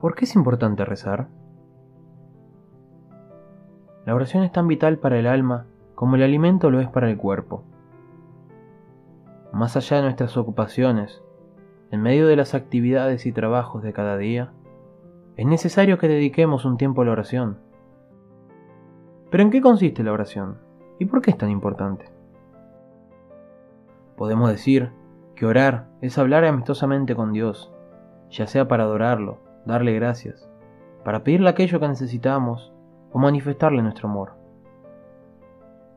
¿Por qué es importante rezar? La oración es tan vital para el alma como el alimento lo es para el cuerpo. Más allá de nuestras ocupaciones, en medio de las actividades y trabajos de cada día, es necesario que dediquemos un tiempo a la oración. Pero ¿en qué consiste la oración? ¿Y por qué es tan importante? Podemos decir que orar es hablar amistosamente con Dios, ya sea para adorarlo, darle gracias, para pedirle aquello que necesitamos o manifestarle nuestro amor.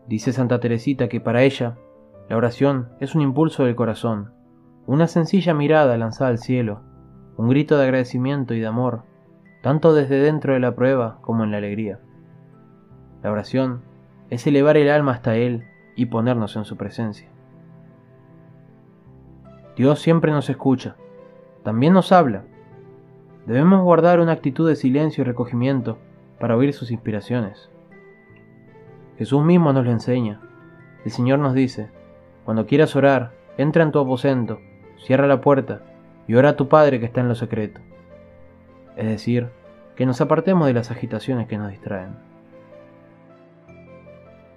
Dice Santa Teresita que para ella la oración es un impulso del corazón, una sencilla mirada lanzada al cielo, un grito de agradecimiento y de amor, tanto desde dentro de la prueba como en la alegría. La oración es elevar el alma hasta Él y ponernos en su presencia. Dios siempre nos escucha, también nos habla. Debemos guardar una actitud de silencio y recogimiento para oír sus inspiraciones. Jesús mismo nos lo enseña. El Señor nos dice, cuando quieras orar, entra en tu aposento, cierra la puerta y ora a tu Padre que está en lo secreto. Es decir, que nos apartemos de las agitaciones que nos distraen.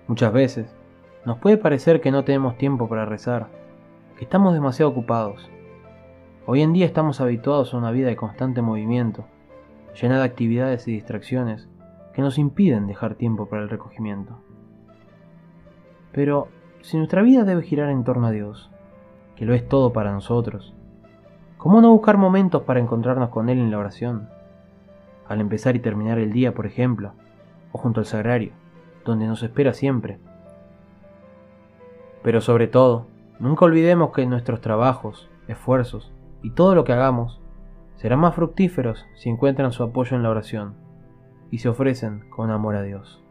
Muchas veces nos puede parecer que no tenemos tiempo para rezar, estamos demasiado ocupados. Hoy en día estamos habituados a una vida de constante movimiento, llena de actividades y distracciones que nos impiden dejar tiempo para el recogimiento. Pero si nuestra vida debe girar en torno a Dios, que lo es todo para nosotros, ¿cómo no buscar momentos para encontrarnos con Él en la oración? Al empezar y terminar el día, por ejemplo, o junto al sagrario, donde nos espera siempre. Pero sobre todo, Nunca olvidemos que nuestros trabajos, esfuerzos y todo lo que hagamos serán más fructíferos si encuentran su apoyo en la oración y se ofrecen con amor a Dios.